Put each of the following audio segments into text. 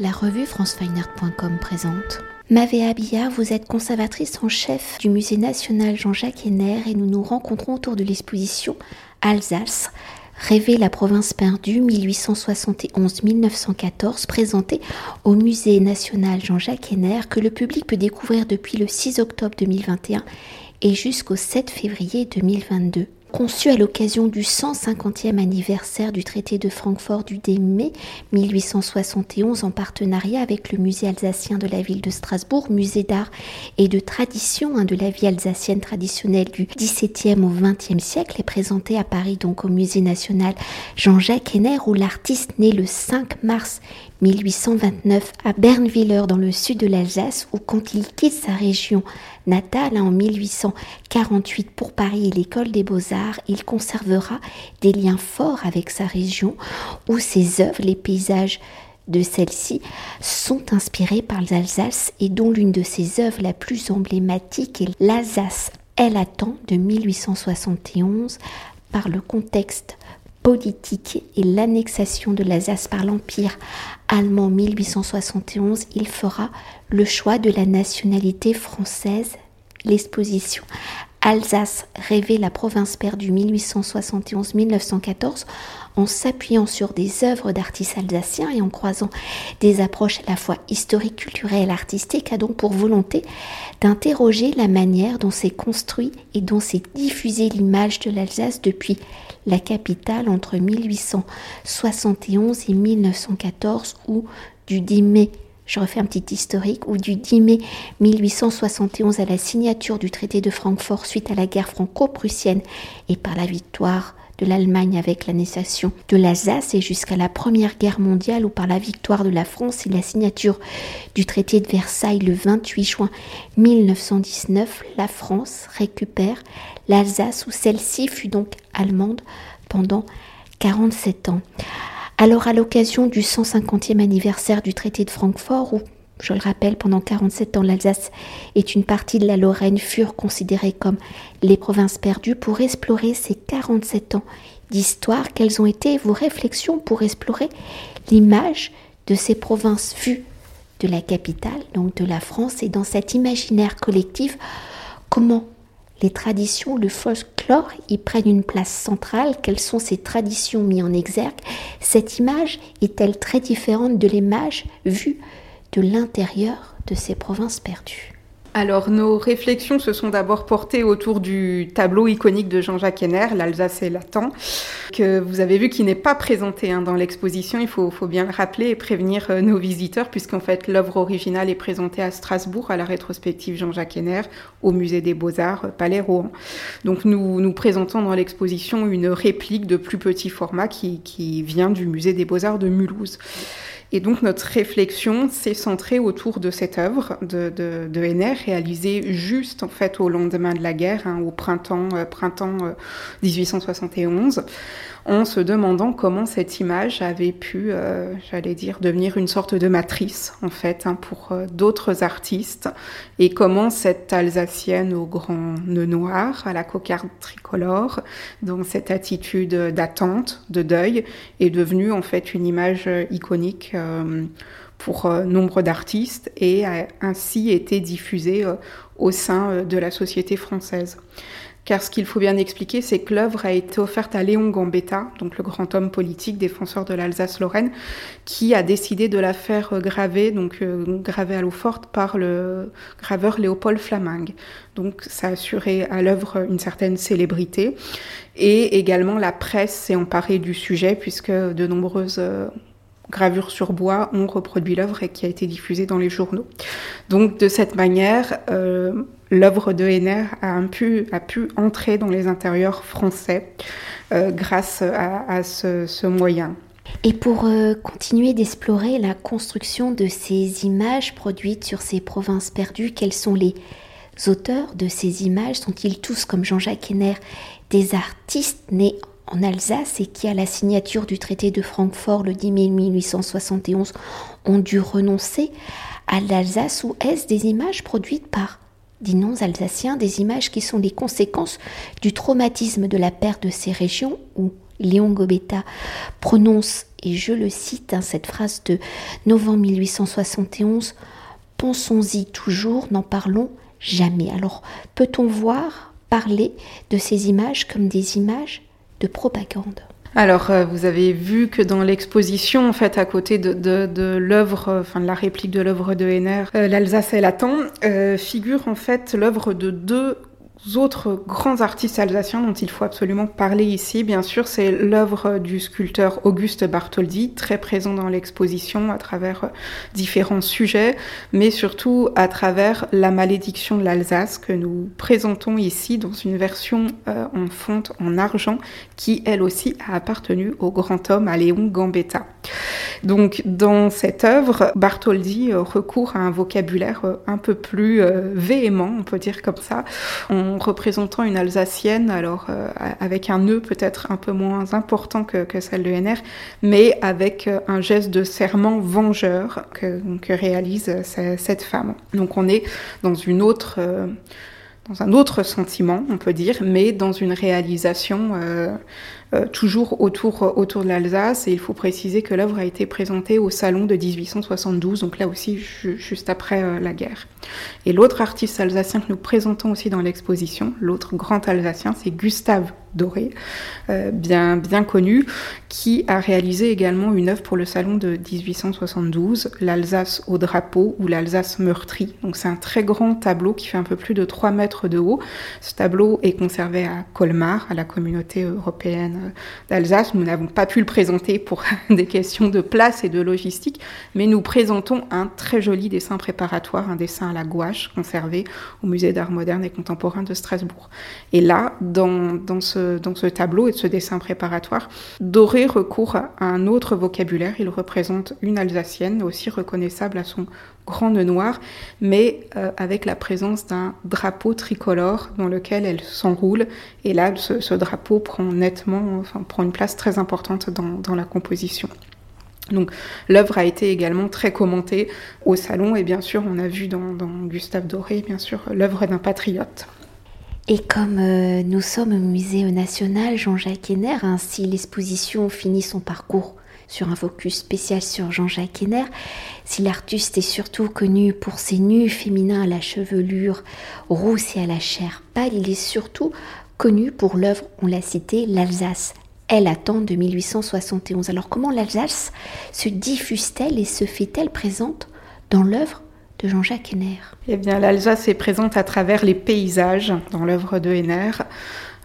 La revue francefineart.com présente. Mavéa Billard, vous êtes conservatrice en chef du Musée national Jean-Jacques Henner et nous nous rencontrons autour de l'exposition Alsace, Rêver la province perdue 1871-1914 présentée au Musée national Jean-Jacques Henner que le public peut découvrir depuis le 6 octobre 2021 et jusqu'au 7 février 2022. Conçu à l'occasion du 150e anniversaire du traité de Francfort du 10 mai 1871 en partenariat avec le musée alsacien de la ville de Strasbourg, musée d'art et de tradition de la vie alsacienne traditionnelle du XVIIe au XXe siècle, est présenté à Paris donc au musée national Jean-Jacques Henner où l'artiste né le 5 mars 1829 à Bernwiller dans le sud de l'Alsace où quand il quitte sa région natale. En 1848 pour Paris et l'école des beaux-arts, il conservera des liens forts avec sa région où ses œuvres, les paysages de celle-ci sont inspirés par l'Alsace et dont l'une de ses œuvres la plus emblématique est l'Alsace. Elle attend de 1871 par le contexte politique et l'annexation de l'Alsace par l'Empire allemand 1871, il fera le choix de la nationalité française. L'exposition Alsace rêver la province perdue 1871-1914 en s'appuyant sur des œuvres d'artistes alsaciens et en croisant des approches à la fois historiques, culturelles, artistiques, a donc pour volonté d'interroger la manière dont s'est construit et dont s'est diffusée l'image de l'Alsace depuis la capitale entre 1871 et 1914 ou du 10 mai. Je refais un petit historique, ou du 10 mai 1871 à la signature du traité de Francfort suite à la guerre franco-prussienne et par la victoire de l'Allemagne avec l'annexation de l'Alsace et jusqu'à la Première Guerre mondiale ou par la victoire de la France et la signature du traité de Versailles le 28 juin 1919, la France récupère l'Alsace où celle-ci fut donc allemande pendant 47 ans. Alors à l'occasion du 150e anniversaire du traité de Francfort où je le rappelle, pendant 47 ans, l'Alsace est une partie de la Lorraine furent considérées comme les provinces perdues. Pour explorer ces 47 ans d'histoire, quelles ont été vos réflexions pour explorer l'image de ces provinces vues de la capitale, donc de la France, et dans cet imaginaire collectif, comment les traditions, le folklore y prennent une place centrale? Quelles sont ces traditions mises en exergue? Cette image est-elle très différente de l'image vue de l'intérieur de ces provinces perdues. Alors, nos réflexions se sont d'abord portées autour du tableau iconique de Jean-Jacques Henner, l'Alsace et Latin, que vous avez vu qui n'est pas présenté hein, dans l'exposition. Il faut, bien le rappeler et prévenir euh, nos visiteurs, puisqu'en fait, l'œuvre originale est présentée à Strasbourg, à la rétrospective Jean-Jacques Henner, au Musée des Beaux-Arts, euh, Palais Rouen. Donc, nous, nous présentons dans l'exposition une réplique de plus petit format qui vient du Musée des Beaux-Arts de Mulhouse. Et donc notre réflexion s'est centrée autour de cette œuvre de, de, Henner, réalisée juste en fait au lendemain de la guerre, hein, au printemps, euh, printemps 1871, euh, en se demandant comment cette image avait pu, euh, j'allais dire, devenir une sorte de matrice en fait hein, pour d'autres artistes, et comment cette Alsacienne au grand nœud noir, à la cocarde tricolore, dans cette attitude d'attente, de deuil, est devenue en fait une image iconique euh, pour euh, nombre d'artistes et a ainsi été diffusée euh, au sein de la société française. Car ce qu'il faut bien expliquer, c'est que l'œuvre a été offerte à Léon Gambetta, donc le grand homme politique défenseur de l'Alsace-Lorraine, qui a décidé de la faire graver, donc gravée à l'eau forte par le graveur Léopold Flamingue. Donc ça a assuré à l'œuvre une certaine célébrité. Et également la presse s'est emparée du sujet puisque de nombreuses gravure sur bois ont reproduit l'œuvre et qui a été diffusée dans les journaux. Donc de cette manière, euh, l'œuvre de Henner a pu, a pu entrer dans les intérieurs français euh, grâce à, ce, moyen. Et pour euh, continuer d'explorer la construction de ces images produites sur ces provinces perdues, quels sont les auteurs de ces images? Sont-ils tous, comme Jean-Jacques Henner, des artistes nés en Alsace et qui, à la signature du traité de Francfort le 10 mai 1871, ont dû renoncer à l'Alsace ou est-ce des images produites par des non-alsaciens, des images qui sont les conséquences du traumatisme de la perte de ces régions où Léon Gobetta prononce, et je le cite, hein, cette phrase de novembre 1871, Pensons-y toujours, n'en parlons jamais. Alors, peut-on voir, parler de ces images comme des images de propagande. Alors, euh, vous avez vu que dans l'exposition, en fait, à côté de, l'œuvre, euh, enfin de la réplique de l'œuvre de Henner, euh, l'Alsace et Latin, figure en fait l'œuvre de deux autres grands artistes alsaciens dont il faut absolument parler ici, bien sûr, c'est l'œuvre du sculpteur Auguste Bartholdi, très présent dans l'exposition à travers euh, différents sujets, mais surtout à travers la malédiction de l'Alsace que nous présentons ici dans une version euh, en fonte en argent qui, elle aussi, a appartenu au grand homme, à Léon Gambetta. Donc, dans cette œuvre, Bartholdi euh, recourt à un vocabulaire un peu plus véhément, on peut dire comme ça représentant une Alsacienne, alors euh, avec un nœud peut-être un peu moins important que, celle de NR, mais avec euh, un geste de serment vengeur que, réalise euh, cette femme. Donc on est dans un autre sentiment, on peut dire, mais dans une réalisation euh, toujours autour, autour de l'Alsace. Et il faut préciser que l'œuvre a été présentée au salon de 1872, donc là aussi juste après euh, la guerre. Et l'autre artiste alsacien que nous présentons aussi dans l'exposition, l'autre grand alsacien, c'est Gustave Doré, euh, bien, bien connu, qui a réalisé également une œuvre pour le salon de 1872, l'Alsace au drapeau ou l'Alsace meurtrie. Donc c'est un très grand tableau qui fait un peu plus de 3 mètres de haut. Ce tableau est conservé à Colmar, à la communauté européenne d'Alsace. Nous n'avons pas pu le présenter pour des questions de place et de logistique, mais nous présentons un très joli dessin préparatoire, un dessin à la gouache conservé au musée d'art moderne et contemporain de Strasbourg. Et là, dans ce tableau et de ce dessin préparatoire, Doré recourt à un autre vocabulaire. Il représente une Alsacienne, aussi reconnaissable à son grand nœud noir, mais euh, avec la présence d'un drapeau tricolore dans lequel elle s'enroule. Et là, ce, drapeau prend nettement, prend une place très importante dans, la composition. Donc l'œuvre a été également très commentée au salon et bien sûr on a vu dans, dans Gustave Doré bien sûr l'œuvre d'un patriote. Et comme euh, nous sommes au musée national Jean-Jacques Henner, ainsi l'exposition finit son parcours sur un focus spécial sur Jean-Jacques Henner, si l'artiste est surtout connu pour ses nus féminins à la chevelure rousse et à la chair pâle, il est surtout connu pour l'œuvre, on l'a cité, l'Alsace. Elle attend de 1871. Alors comment l'Alsace se diffuse-t-elle et se fait-elle présente dans l'œuvre de Jean-Jacques Henner Eh bien, l'Alsace est présente à travers les paysages dans l'œuvre de Henner.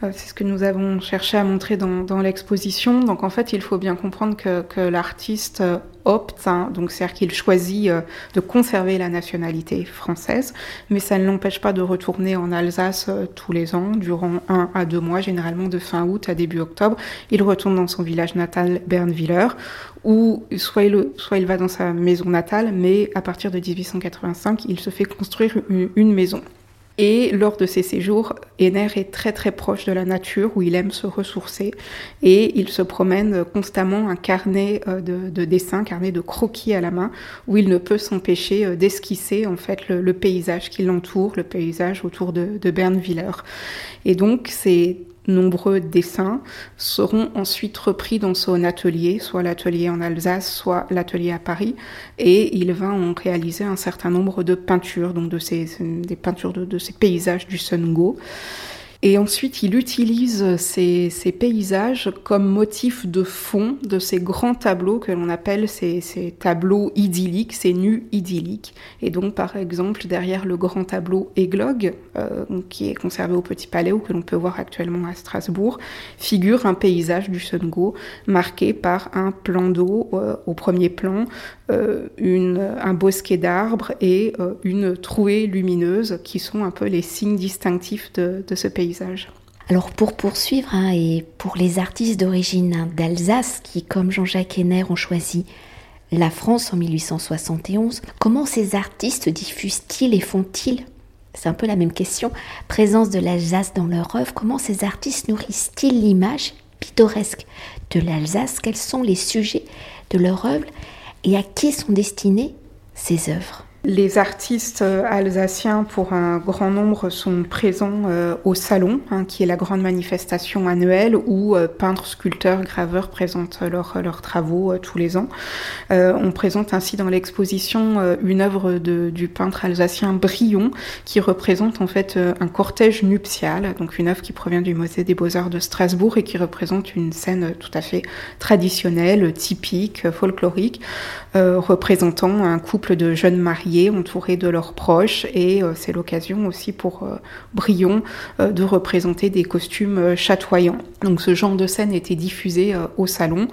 Euh, c'est ce que nous avons cherché à montrer dans, l'exposition. Donc en fait, il faut bien comprendre que, l'artiste euh, opte, hein, donc c'est-à-dire qu'il choisit euh, de conserver la nationalité française, mais ça ne l'empêche pas de retourner en Alsace tous les ans, durant un à deux mois, généralement de fin août à début octobre. Il retourne dans son village natal, Bernwiller, où soit il, soit il va dans sa maison natale, mais à partir de 1885, il se fait construire une maison. Et lors de ses séjours, Henner est très très proche de la nature où il aime se ressourcer et il se promène constamment un carnet euh, de, de dessins, un carnet de croquis à la main où il ne peut s'empêcher euh, d'esquisser en fait le, paysage qui l'entoure, le paysage autour de, de. Et donc c'est nombreux dessins seront ensuite repris dans son atelier, soit l'atelier en Alsace, soit l'atelier à Paris, et il va en réaliser un certain nombre de peintures, donc de ces, des peintures de, de ces paysages du Sun Go. Et ensuite, il utilise ces, paysages comme motif de fond de ces grands tableaux que l'on appelle ces, tableaux idylliques, ces nus idylliques. Et donc, par exemple, derrière le grand tableau Églogue, euh, qui est conservé au Petit Palais ou que l'on peut voir actuellement à Strasbourg, figure un paysage du Sungo marqué par un plan d'eau euh, au premier plan, euh, un bosquet d'arbres et une trouée lumineuse qui sont un peu les signes distinctifs de, ce paysage. Alors pour poursuivre, hein, et pour les artistes d'origine d'Alsace qui, comme Jean-Jacques Henner, ont choisi la France en 1871, comment ces artistes diffusent-ils et font-ils? C'est un peu la même question. Présence de l'Alsace dans leur œuvre, comment ces artistes nourrissent-ils l'image pittoresque de l'Alsace? Quels sont les sujets de leur œuvre? Et à qui sont destinées ces œuvres? Les artistes euh, alsaciens, pour un grand nombre, sont présents euh, au Salon, hein, qui est la grande manifestation annuelle où euh, peintres, sculpteurs, graveurs présentent leurs travaux tous les ans. on présente ainsi dans l'exposition une œuvre du peintre alsacien Brion, qui représente en fait un cortège nuptial, donc une œuvre qui provient du Musée des Beaux-Arts de Strasbourg et qui représente une scène tout à fait traditionnelle, typique, folklorique, représentant un couple de jeunes mariés entourés de leurs proches, et euh, c'est l'occasion aussi pour euh, Brion euh, de représenter des costumes chatoyants. Donc ce genre de scène était diffusé au salon.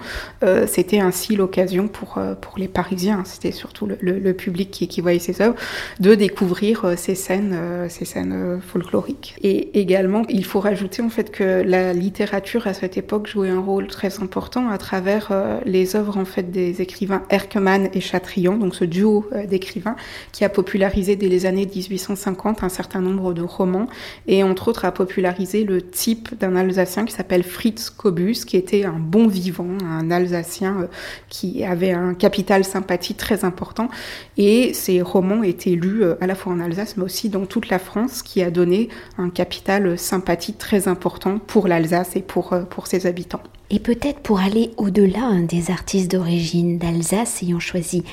c'était ainsi l'occasion pour, pour les Parisiens, c'était surtout le, public qui, qui, voyait ces œuvres, de découvrir ces scènes, ces scènes folkloriques. Et également, il faut rajouter en fait que la littérature à cette époque jouait un rôle très important à travers les œuvres en fait des écrivains Erckmann et Chatrian, donc ce duo d'écrivains qui a popularisé dès les années 1850 un certain nombre de romans et entre autres a popularisé le type d'un Alsacien qui s'appelle Fritz Kobus, qui était un bon vivant, un Alsacien euh, qui avait un capital sympathie très important. Et ces romans étaient lus euh, à la fois en Alsace mais aussi dans toute la France, qui a donné un capital sympathie très important pour l'Alsace et pour, euh, pour ses habitants. Et peut-être pour aller au-delà des artistes d'origine d'Alsace ayant choisi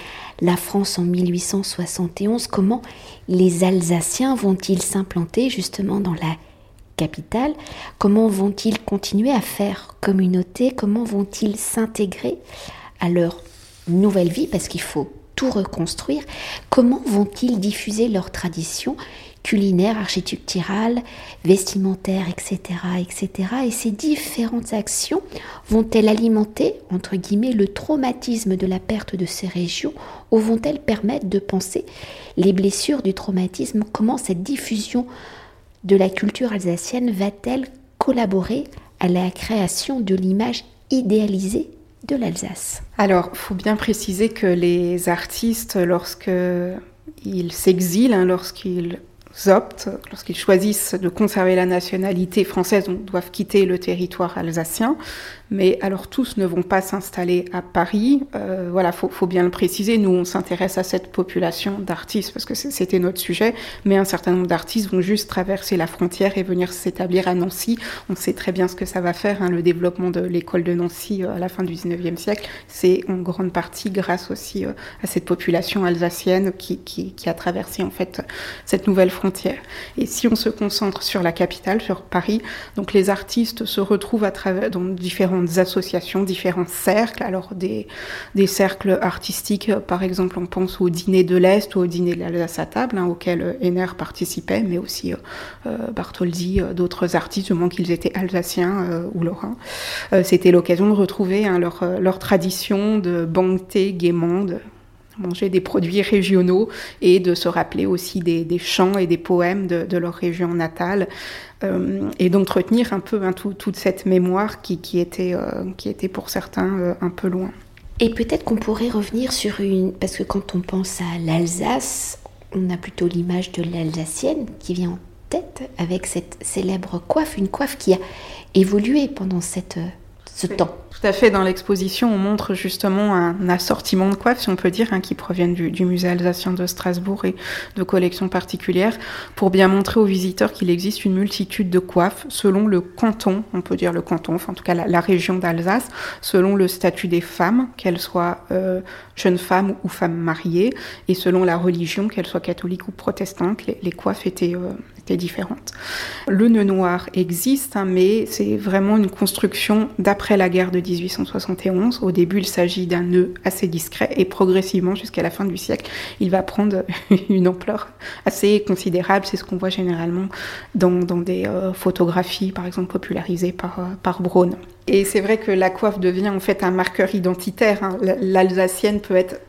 la France en 1871, comment les Alsaciens vont-ils s'implanter justement dans la capitale? Comment vont-ils continuer à faire communauté? Comment vont-ils s'intégrer à leur nouvelle vie? Parce qu'il faut tout reconstruire. Comment vont-ils diffuser leurs traditions culinaire, architecturale, vestimentaire, etc., etc. Et ces différentes actions vont-elles alimenter, entre guillemets, le traumatisme de la perte de ces régions ou vont-elles permettre de penser les blessures du traumatisme? Comment cette diffusion de la culture alsacienne va-t-elle collaborer à la création de l'image idéalisée de l'Alsace? Alors, faut bien préciser que les artistes, lorsque ils s'exilent, hein, lorsqu'ils optent, lorsqu'ils choisissent de conserver la nationalité française, doivent quitter le territoire alsacien. Mais alors tous ne vont pas s'installer à Paris. Euh, voilà, faut, faut bien le préciser. Nous, on s'intéresse à cette population d'artistes parce que c'était notre sujet. Mais un certain nombre d'artistes vont juste traverser la frontière et venir s'établir à Nancy. On sait très bien ce que ça va faire. Hein, le développement de l'école de Nancy euh, à la fin du 19e siècle, c'est en grande partie grâce aussi euh, à cette population alsacienne qui, qui, qui a traversé en fait cette nouvelle frontière. Et si on se concentre sur la capitale, sur Paris, donc les artistes se retrouvent à travers dans différents associations, différents cercles. Alors des, des cercles artistiques, par exemple, on pense au dîner de l'Est ou au dîner de l'Alsace à table, hein, auquel Henner participait, mais aussi euh, euh Bartholdi, euh, d'autres artistes, du moins qu'ils étaient alsaciens euh, ou lorrains. C'était l'occasion de retrouver hein, leur, leur tradition de banqueter gaiement, manger des produits régionaux et de se rappeler aussi des, des chants et des poèmes de, de leur région natale. Euh, et d'entretenir un peu hein, toute cette mémoire qui, qui était, euh, qui était pour certains euh, un peu loin. Et peut-être qu'on pourrait revenir sur une... Parce que quand on pense à l'Alsace, on a plutôt l'image de l'Alsacienne qui vient en tête avec cette célèbre coiffe, une coiffe qui a évolué pendant cette, ce temps. Tout à fait. Dans l'exposition, on montre justement un assortiment de coiffes, si on peut dire, hein, qui proviennent du, musée alsacien de Strasbourg et de collections particulières, pour bien montrer aux visiteurs qu'il existe une multitude de coiffes selon le canton, on peut dire le canton, enfin en tout cas la, région d'Alsace, selon le statut des femmes, qu'elles soient euh, jeunes femmes ou femmes mariées, et selon la religion, qu'elles soient catholiques ou protestantes, les, coiffes étaient, euh, étaient différentes. Le nœud noir existe, hein, mais c'est vraiment une construction d'après la guerre de 1871. Au début, il s'agit d'un nœud assez discret et progressivement, jusqu'à la fin du siècle, il va prendre une ampleur assez considérable. C'est ce qu'on voit généralement dans, des euh, photographies, par exemple, popularisées par, euh, par Braun. Et c'est vrai que la coiffe devient en fait un marqueur identitaire. Hein. L'alsacienne peut être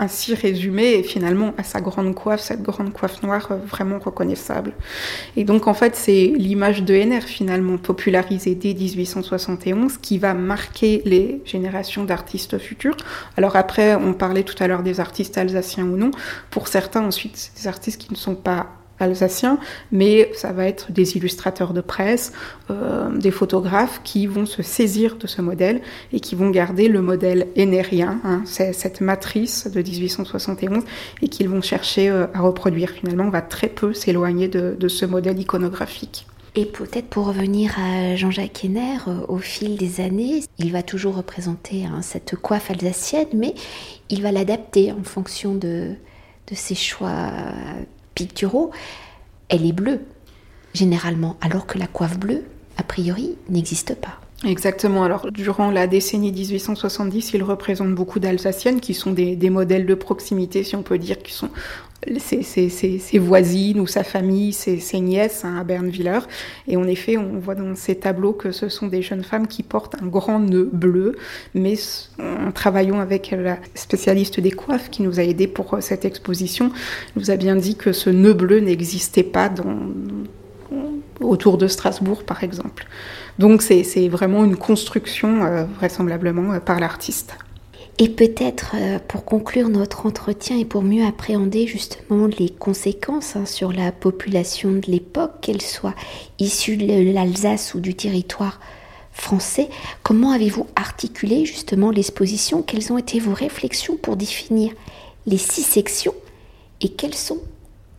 ainsi résumé et finalement à sa grande coiffe, cette grande coiffe noire euh, vraiment reconnaissable. Et donc en fait c'est l'image de NR finalement popularisée dès 1871 qui va marquer les générations d'artistes futurs. Alors après on parlait tout à l'heure des artistes alsaciens ou non. Pour certains ensuite des artistes qui ne sont pas alsacien, mais ça va être des illustrateurs de presse, euh, des photographes qui vont se saisir de ce modèle et qui vont garder le modèle énérien, hein, cette matrice de 1871, et qu'ils vont chercher euh, à reproduire. Finalement, on va très peu s'éloigner de, de ce modèle iconographique. Et peut-être pour revenir à Jean-Jacques Henner, euh, au fil des années, il va toujours représenter hein, cette coiffe alsacienne, mais il va l'adapter en fonction de, de ses choix Elle est bleue, généralement, alors que la coiffe bleue, a priori, n'existe pas. Exactement. Alors, durant la décennie 1870, il représente beaucoup d'Alsaciennes qui sont des, des, modèles de proximité, si on peut dire, qui sont ses, voisines ou sa famille, ses, nièces hein, à Bernviller. Et en effet, on voit dans ces tableaux que ce sont des jeunes femmes qui portent un grand nœud bleu, mais en travaillant avec la spécialiste des coiffes qui nous a aidés pour euh, cette exposition, nous a bien dit que ce nœud bleu n'existait pas dans, autour de Strasbourg, par exemple. Donc c'est vraiment une construction, euh, vraisemblablement, euh, par l'artiste. Et peut-être euh, pour conclure notre entretien et pour mieux appréhender justement les conséquences hein, sur la population de l'époque, qu'elle soit issue de l'Alsace ou du territoire français, comment avez-vous articulé justement l'exposition? Quelles ont été vos réflexions pour définir les six sections? Et quelles sont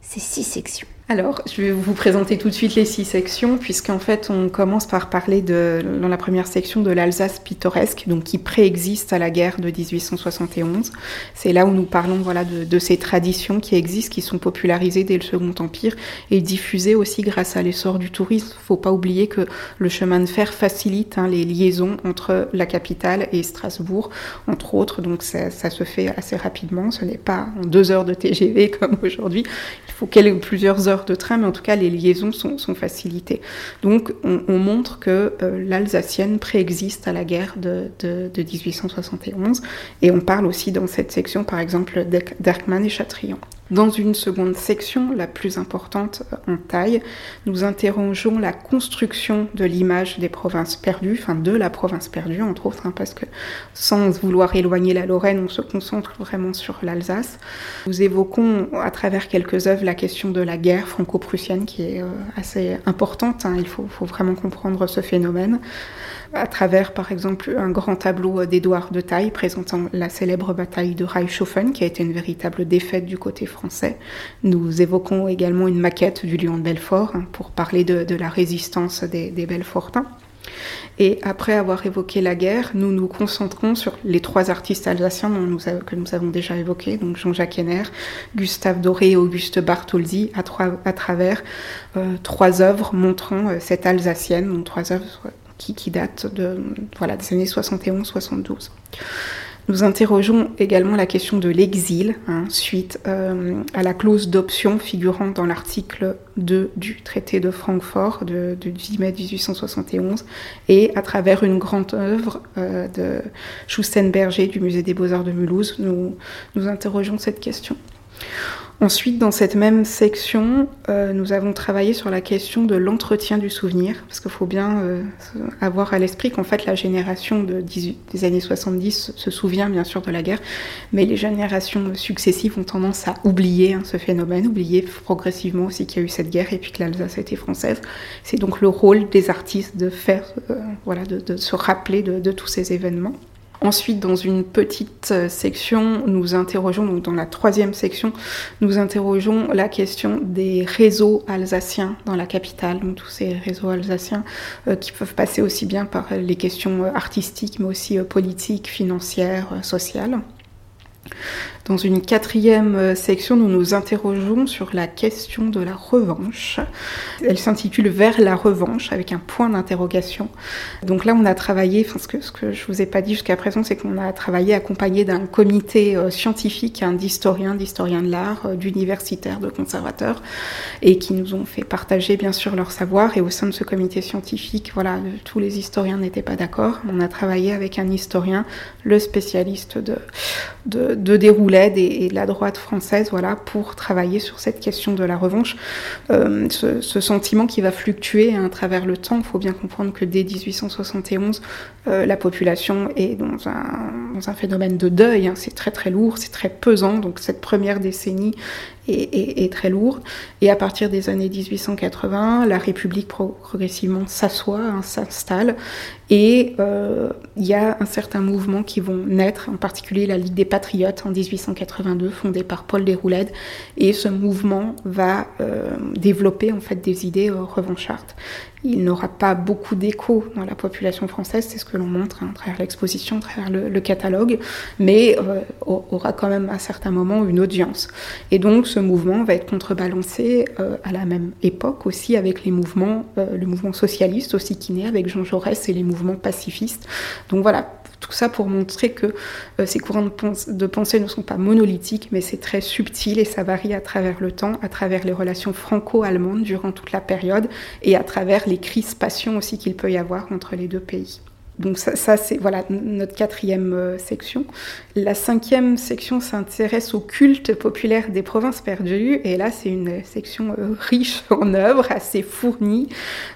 ces six sections? Alors, je vais vous présenter tout de suite les six sections, puisqu'en fait, on commence par parler de, dans la première section de l'Alsace pittoresque, donc qui préexiste à la guerre de 1871. C'est là où nous parlons voilà, de, ces traditions qui existent, qui sont popularisées dès le Second Empire et diffusées aussi grâce à l'essor du tourisme. Il ne faut pas oublier que le chemin de fer facilite hein, les liaisons entre la capitale et Strasbourg, entre autres, donc ça, se fait assez rapidement. Ce n'est pas en deux heures de TGV comme aujourd'hui. Il faut plusieurs heures de train, mais en tout cas, les liaisons sont, facilitées. Donc, on, montre que euh, l'Alsacienne préexiste à la guerre de, de, 1871. Et on parle aussi dans cette section, par exemple, d'Erkman et Chatrian. Dans une seconde section, la plus importante en taille, nous interrogeons la construction de l'image des provinces perdues, enfin de la province perdue entre autres, hein, parce que sans vouloir éloigner la Lorraine, on se concentre vraiment sur l'Alsace. Nous évoquons à travers quelques œuvres la question de la guerre franco-prussienne qui est euh, assez importante, hein. il faut, faut vraiment comprendre ce phénomène à travers par exemple un grand tableau d'Édouard de Taille présentant la célèbre bataille de Reichshofen qui a été une véritable défaite du côté français. Nous évoquons également une maquette du lion de Belfort hein, pour parler de, la résistance des, Belfortins. Et après avoir évoqué la guerre, nous nous concentrons sur les trois artistes alsaciens que nous avons déjà évoqués, donc Jean-Jacques Henner, Gustave Doré et Auguste Bartholdi, à, à travers euh, trois œuvres montrant euh, cette alsacienne, donc trois œuvres qui, date de, voilà, des années 71-72. Nous interrogeons également la question de l'exil, hein, suite euh, à la clause d'option figurant dans l'article 2 du traité de Francfort de, 10 mai 1871, et à travers une grande œuvre euh, de Schustenberger du Musée des Beaux-Arts de Mulhouse, nous, nous interrogeons cette question. Ensuite, dans cette même section, euh, nous avons travaillé sur la question de l'entretien du souvenir, parce qu'il faut bien euh, avoir à l'esprit qu'en fait la génération de des années 70 se souvient bien sûr de la guerre, mais les générations successives ont tendance à oublier hein, ce phénomène, oublier progressivement aussi qu'il y a eu cette guerre et puis que l'Alsace était française. C'est donc le rôle des artistes de faire, euh, voilà, de, se rappeler de tous ces événements. Ensuite, dans une petite euh, section, nous interrogeons, donc dans la troisième section, nous interrogeons la question des réseaux alsaciens dans la capitale, donc tous ces réseaux alsaciens euh, qui peuvent passer aussi bien par les questions euh, artistiques, mais aussi politiques, financières, sociales. Dans une quatrième euh, section, nous nous interrogeons sur la question de la revanche. Elle s'intitule Vers la revanche avec un point d'interrogation. Donc là, on a travaillé, ce que, ce que je vous ai pas dit jusqu'à présent, c'est qu'on a travaillé accompagné d'un comité euh, scientifique, d'historiens, d'historiens de l'art, euh, d'universitaires, de conservateurs, et qui nous ont fait partager bien sûr leur savoir. Et au sein de ce comité scientifique, voilà, tous les historiens n'étaient pas d'accord. On a travaillé avec un historien, le spécialiste de de, de Déroulède et, de la droite française, voilà, pour travailler sur cette question de la revanche. Euh, ce, ce, sentiment qui va fluctuer hein, à travers le temps. Il faut bien comprendre que dès 1871, euh, la population est dans un, dans un phénomène de deuil. Hein. C'est très très lourd, c'est très pesant. Donc cette première décennie est, très lourde. Et à partir des années 1880, la République progressivement s'assoit, hein, s'installe, et euh, il y a un certain mouvement qui vont naître, en particulier la Ligue des Patriotes en 1882, fondée par Paul Déroulède, et ce mouvement va euh, développer en fait des idées euh, revanchardes. Il n'aura pas beaucoup d'écho dans la population française, c'est ce que l'on montre hein, à travers l'exposition, à travers le, catalogue, mais aura quand même à certains moments une audience. Et donc ce mouvement va être contrebalancé à la même époque aussi avec les mouvements, le mouvement socialiste aussi qui naît avec Jean Jaurès et les mouvements pacifiste. Donc voilà, tout ça pour montrer que euh, ces courants de, pensée ne sont pas monolithiques, mais c'est très subtil et ça varie à travers le temps, à travers les relations franco-allemandes durant toute la période et à travers les crispations aussi qu'il peut y avoir entre les deux pays. Donc ça, c'est voilà notre quatrième euh, section. La cinquième section s'intéresse au culte populaire des provinces perdues. Et là c'est une section euh, riche en œuvres, assez fournie,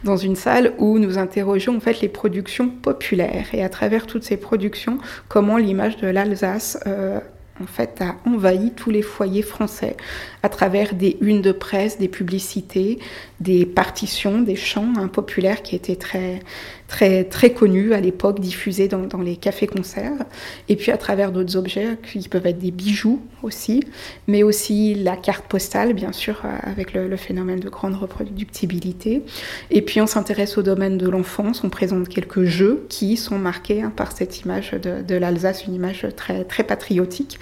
dans une salle où nous interrogeons en fait les productions populaires. Et à travers toutes ces productions comment l'image de l'Alsace euh, en fait, a envahi tous les foyers français. À travers des unes de presse, des publicités, des partitions, des chants hein, populaires qui étaient très, très, très connus à l'époque, diffusés dans, dans les cafés-concerts, et puis à travers d'autres objets qui peuvent être des bijoux aussi, mais aussi la carte postale, bien sûr, avec le, phénomène de grande reproductibilité. Et puis on s'intéresse au domaine de l'enfance, on présente quelques jeux qui sont marqués hein, par cette image de, de l'Alsace, une image très, très patriotique.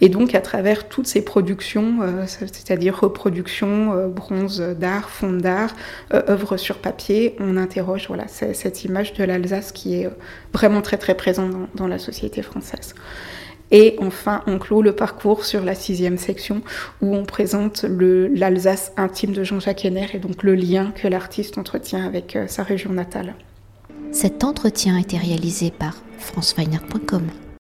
Et donc à travers toutes ces productions, euh, c'est-à-dire reproduction, euh, bronze d'art, fond d'art, euh, œuvres sur papier, on interroge voilà, cette image de l'Alsace qui est vraiment très très présente dans, la société française. Et enfin, on clôt le parcours sur la sixième section où on présente l'Alsace intime de Jean-Jacques Henner et donc le lien que l'artiste entretient avec sa région natale. Cet entretien a été réalisé par franceweiner.com.